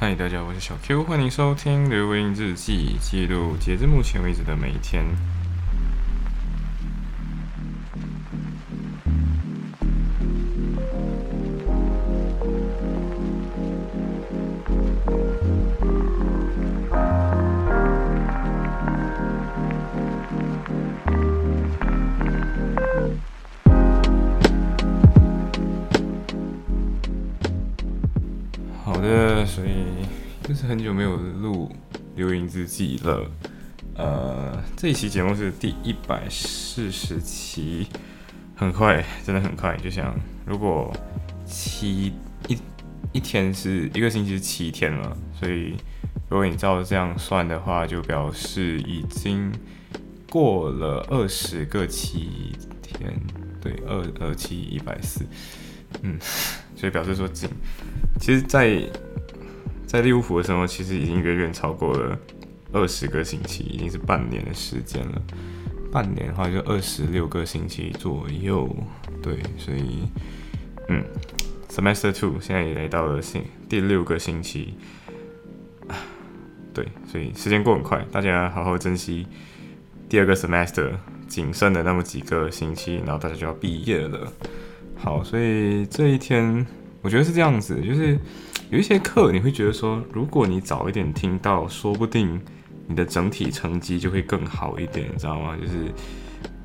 嗨，大家，我是小 Q，欢迎收听《刘文日记》，记录截至目前为止的每一天。好的，所以就是很久没有录流音日记了。呃，这一期节目是第一百四十期，很快，真的很快。就像如果七一一天是一个星期是七天了，所以如果你照这样算的话，就表示已经过了二十个七天。对，二二七一百四，嗯，所以表示说，今其实，在在利物浦的时候，其实已经远远超过了二十个星期，已经是半年的时间了。半年的话，就二十六个星期左右。对，所以，嗯，semester two 现在也来到了星第六个星期。对，所以时间过很快，大家好好珍惜第二个 semester。仅剩的那么几个星期，然后大家就要毕业了。好，所以这一天我觉得是这样子，就是有一些课你会觉得说，如果你早一点听到，说不定你的整体成绩就会更好一点，你知道吗？就是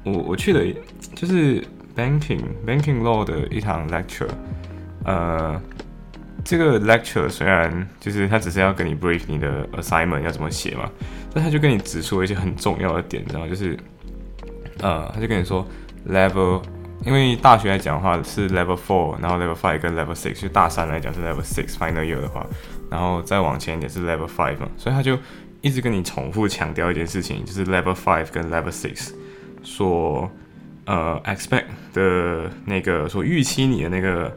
我我去的就是 banking banking law 的一堂 lecture，呃，这个 lecture 虽然就是他只是要跟你 brief 你的 assignment 要怎么写嘛，但他就跟你指出一些很重要的点，你知道吗？就是。呃，他就跟你说，level，因为大学来讲的话是 level four，然后 level five 跟 level six，就大三来讲是 level six final year 的话，然后再往前一点是 level five 嘛，所以他就一直跟你重复强调一件事情，就是 level five 跟 level six 所呃 expect 的那个所预期你的那个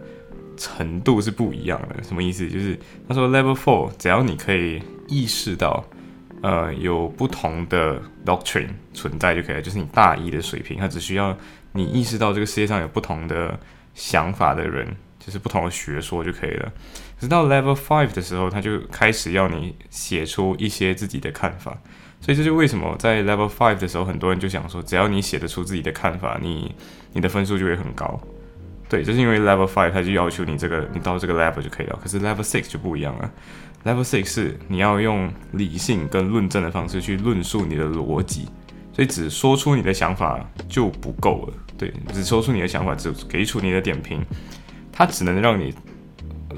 程度是不一样的，什么意思？就是他说 level four 只要你可以意识到。呃，有不同的 doctrine 存在就可以了，就是你大一的水平，它只需要你意识到这个世界上有不同的想法的人，就是不同的学说就可以了。直到 level five 的时候，他就开始要你写出一些自己的看法。所以这就为什么在 level five 的时候，很多人就想说，只要你写得出自己的看法，你你的分数就会很高。对，就是因为 level five 它就要求你这个，你到这个 level 就可以了。可是 level six 就不一样了。Level six 是你要用理性跟论证的方式去论述你的逻辑，所以只说出你的想法就不够了。对，只说出你的想法，只给出你的点评，它只能让你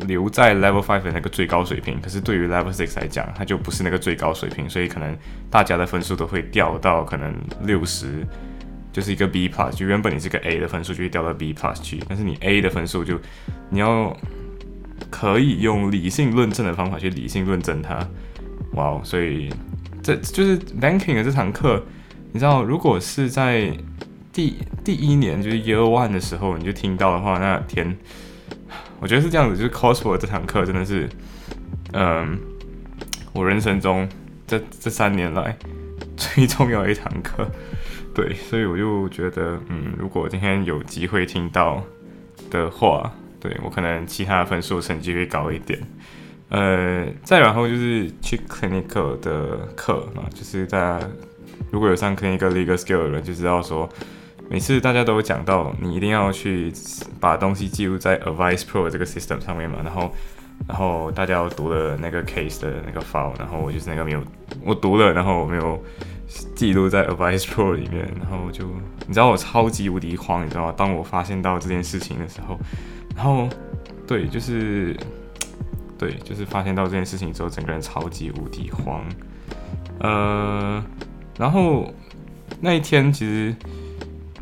留在 Level five 的那个最高水平。可是对于 Level six 来讲，它就不是那个最高水平，所以可能大家的分数都会掉到可能六十，就是一个 B plus。就原本你是个 A 的分数，就会掉到 B plus 去，但是你 A 的分数就你要。可以用理性论证的方法去理性论证它，哇！所以这就是 banking 的这堂课。你知道，如果是在第第一年就是 year one 的时候，你就听到的话，那天，我觉得是这样子。就是 c o s p o r 这堂课真的是，嗯，我人生中这这三年来最重要一堂课。对，所以我就觉得，嗯，如果今天有机会听到的话。对我可能其他的分数成绩会高一点，呃，再然后就是去 clinical 的课嘛，就是大家如果有上 clinical legal skill 的人就知道说，每次大家都讲到你一定要去把东西记录在 Advice Pro 这个 system 上面嘛，然后然后大家要读了那个 case 的那个 file，然后我就是那个没有我读了，然后我没有记录在 Advice Pro 里面，然后就你知道我超级无敌慌，你知道吗？当我发现到这件事情的时候。然后，对，就是，对，就是发现到这件事情之后，整个人超级无敌慌。呃，然后那一天其实，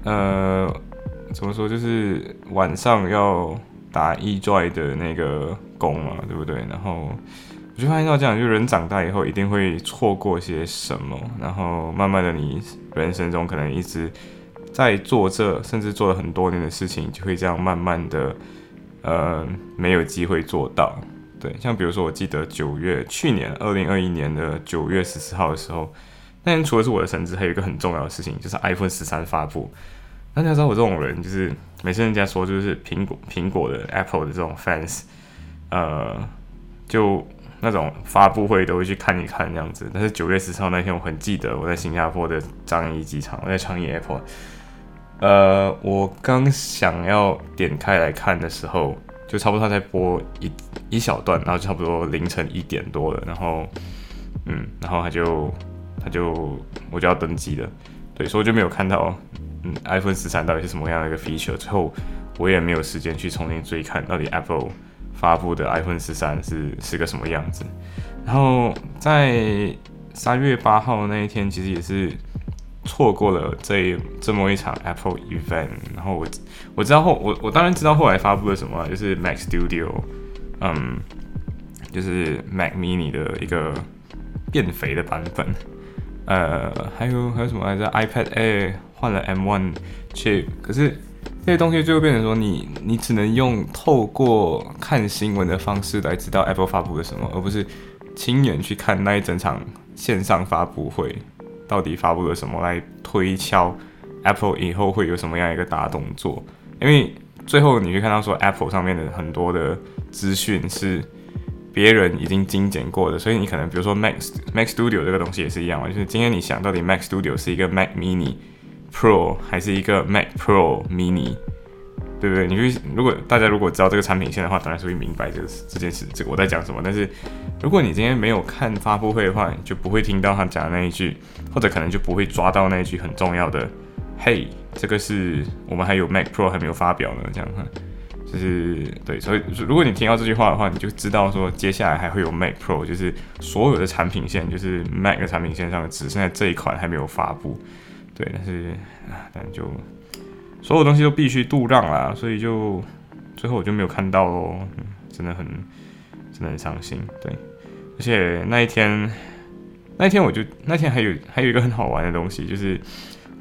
呃，怎么说，就是晚上要打 E 拽的那个工嘛，对不对？然后我就发现到这样，就人长大以后一定会错过些什么，然后慢慢的，你人生中可能一直在做这，甚至做了很多年的事情，就会这样慢慢的。呃，没有机会做到。对，像比如说，我记得九月，去年二零二一年的九月十四号的时候，那天除了是我的生日，还有一个很重要的事情，就是 iPhone 十三发布。那你要知道，我这种人，就是每次人家说就是苹果苹果的 Apple 的这种 fans，呃，就那种发布会都会去看一看这样子。但是九月十四号那天，我很记得我在新加坡的樟宜机场，我在长宜 Airport。呃，我刚想要点开来看的时候，就差不多他在播一一小段，然后差不多凌晨一点多了，然后，嗯，然后他就他就我就要登机了，对，所以我就没有看到，嗯，iPhone 十三到底是什么样的一个 feature，最后我也没有时间去重新追看到底 Apple 发布的 iPhone 十三是是个什么样子。然后在三月八号那一天，其实也是。错过了这这么一场 Apple event，然后我我知道后我我当然知道后来发布了什么，就是 Mac Studio，嗯，就是 Mac Mini 的一个变肥的版本，呃，还有还有什么来着？iPad Air 换了 M1 chip，可是这些东西就变成说你你只能用透过看新闻的方式来知道 Apple 发布了什么，而不是亲眼去看那一整场线上发布会。到底发布了什么来推敲 Apple 以后会有什么样一个大动作？因为最后你会看到说 Apple 上面的很多的资讯是别人已经精简过的，所以你可能比如说 Mac Mac Studio 这个东西也是一样嘛，就是今天你想到底 Mac Studio 是一个 Mac Mini Pro 还是一个 Mac Pro Mini？对不对？你会如果大家如果知道这个产品线的话，当然是会明白这个这件事，这个我在讲什么。但是如果你今天没有看发布会的话，你就不会听到他讲的那一句，或者可能就不会抓到那一句很重要的。嘿，这个是我们还有 Mac Pro 还没有发表呢，这样哈，就是对。所以如果你听到这句话的话，你就知道说接下来还会有 Mac Pro，就是所有的产品线，就是 Mac 的产品线上只剩下这一款还没有发布。对，但是啊，但就。所有东西都必须度让啦，所以就最后我就没有看到喽，真的很真的很伤心。对，而且那一天那一天我就那天还有还有一个很好玩的东西，就是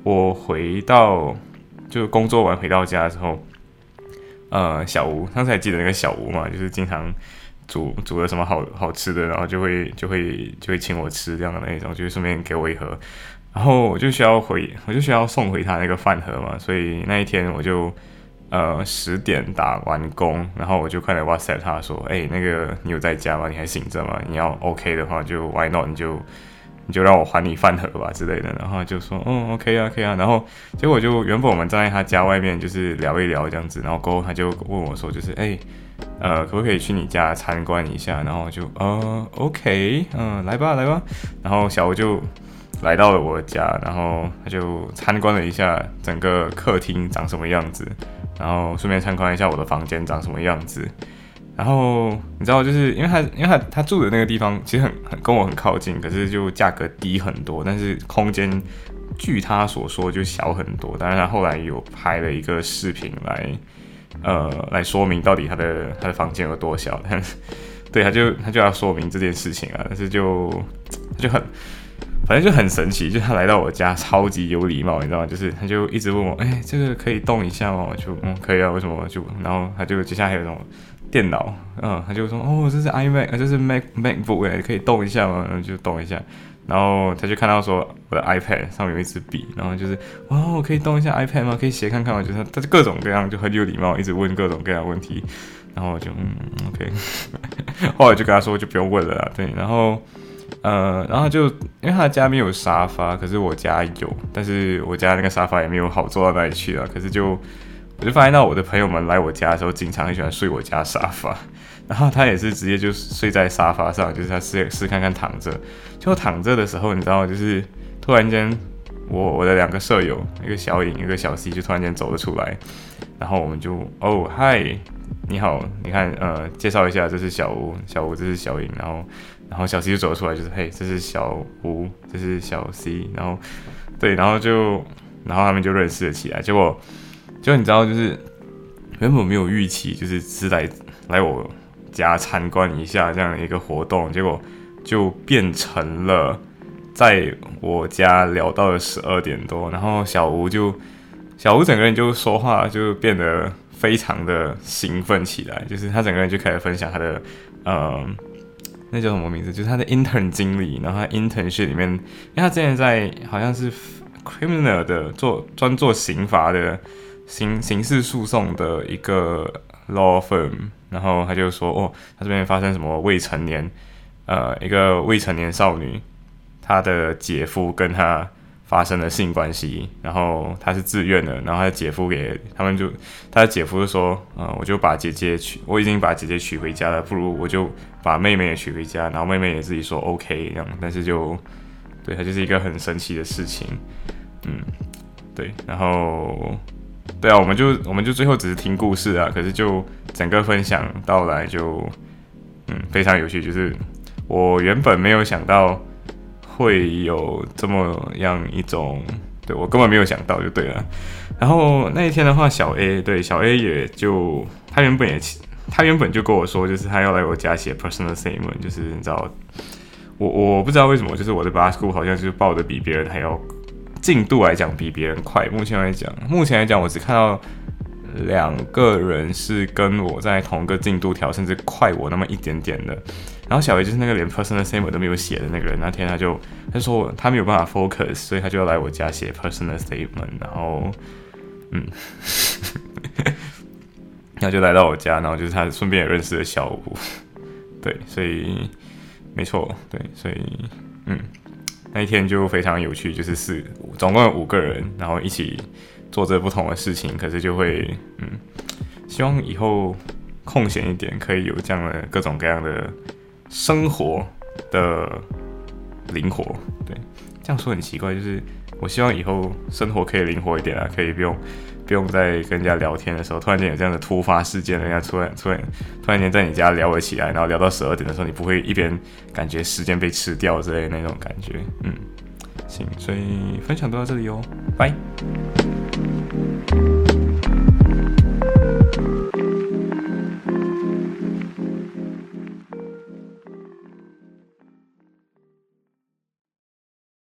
我回到就工作完回到家之后，呃，小吴，上次还记得那个小吴嘛，就是经常煮煮了什么好好吃的，然后就会就会就会请我吃这样的那一种，就顺便给我一盒。然后我就需要回，我就需要送回他那个饭盒嘛，所以那一天我就呃十点打完工，然后我就快点 WhatsApp 他说，哎，那个你有在家吗？你还醒着吗？你要 OK 的话就 Why not？你就你就让我还你饭盒吧之类的。然后就说，嗯，OK 啊，可以啊。然后结果就原本我们站在他家外面就是聊一聊这样子，然后过后他就问我说，就是哎，呃，可不可以去你家参观一下？然后就呃 OK，嗯，来吧来吧。然后小吴就。来到了我家，然后他就参观了一下整个客厅长什么样子，然后顺便参观一下我的房间长什么样子。然后你知道，就是因为他因为他他住的那个地方其实很很跟我很靠近，可是就价格低很多，但是空间据他所说就小很多。当然他后来有拍了一个视频来呃来说明到底他的他的房间有多小，但是对他就他就要说明这件事情啊，但是就就很。反正就很神奇，就他来到我家超级有礼貌，你知道吗？就是他就一直问我，哎，这个可以动一下吗？我就嗯可以啊，为什么？就然后他就接下来还有那种电脑，嗯，他就说哦，这是 iMac，这是 Mac MacBook 哎，可以动一下吗？然后就动一下，然后他就看到说我的 iPad 上面有一支笔，然后就是哇，我可以动一下 iPad 吗？可以写看看吗？就是他就各种各样就很有礼貌，一直问各种各样问题，然后我就嗯 OK，后来就跟他说就不用问了啦，对，然后。呃，然后就因为他家没有沙发，可是我家有，但是我家那个沙发也没有好坐到哪里去啊。可是就我就发现到我的朋友们来我家的时候，经常很喜欢睡我家沙发，然后他也是直接就睡在沙发上，就是他试试看看躺着，就躺着的时候，你知道，就是突然间我我的两个舍友，一个小影，一个小 C，就突然间走了出来，然后我们就哦嗨，你好，你看呃，介绍一下，这是小吴，小吴这是小影，然后。然后小 C 就走了出来，就是嘿，这是小吴，这是小 C，然后对，然后就，然后他们就认识了起来。结果，就你知道，就是原本没有预期，就是是来来我家参观一下这样的一个活动，结果就变成了在我家聊到了十二点多，然后小吴就小吴整个人就说话就变得非常的兴奋起来，就是他整个人就开始分享他的嗯。那叫什么名字？就是他的 intern 经历，然后他 internship 里面，因为他之前在好像是 criminal 的做专做刑罚的刑刑事诉讼的一个 law firm，然后他就说，哦，他这边发生什么未成年呃一个未成年少女，她的姐夫跟她发生了性关系，然后她是自愿的，然后她的姐夫给他们就，她的姐夫就说，呃，我就把姐姐娶，我已经把姐姐娶回家了，不如我就把妹妹也娶回家，然后妹妹也自己说 OK 这样，但是就，对，它就是一个很神奇的事情，嗯，对，然后，对啊，我们就我们就最后只是听故事啊，可是就整个分享到来就，嗯，非常有趣，就是我原本没有想到。会有这么样一种，对我根本没有想到就对了。然后那一天的话，小 A 对小 A 也就他原本也他原本就跟我说，就是他要来我家写 personal statement，就是你知道，我我不知道为什么，就是我的 bas school 好像就是报的比别人还要进度来讲比别人快。目前来讲，目前来讲我只看到两个人是跟我在同一个进度条，甚至快我那么一点点的。然后小 A 就是那个连 personal statement 都没有写的那个人，那天他就他说他没有办法 focus，所以他就要来我家写 personal statement。然后，嗯，他就来到我家，然后就是他顺便也认识了小吴，对，所以没错，对，所以嗯，那一天就非常有趣，就是四总共有五个人，然后一起做着不同的事情，可是就会嗯，希望以后空闲一点，可以有这样的各种各样的。生活的灵活，对，这样说很奇怪，就是我希望以后生活可以灵活一点啊，可以不用不用再跟人家聊天的时候，突然间有这样的突发事件，人家突然突然突然间在你家聊了起来，然后聊到十二点的时候，你不会一边感觉时间被吃掉之类那种感觉，嗯，行，所以分享都到这里哦，拜。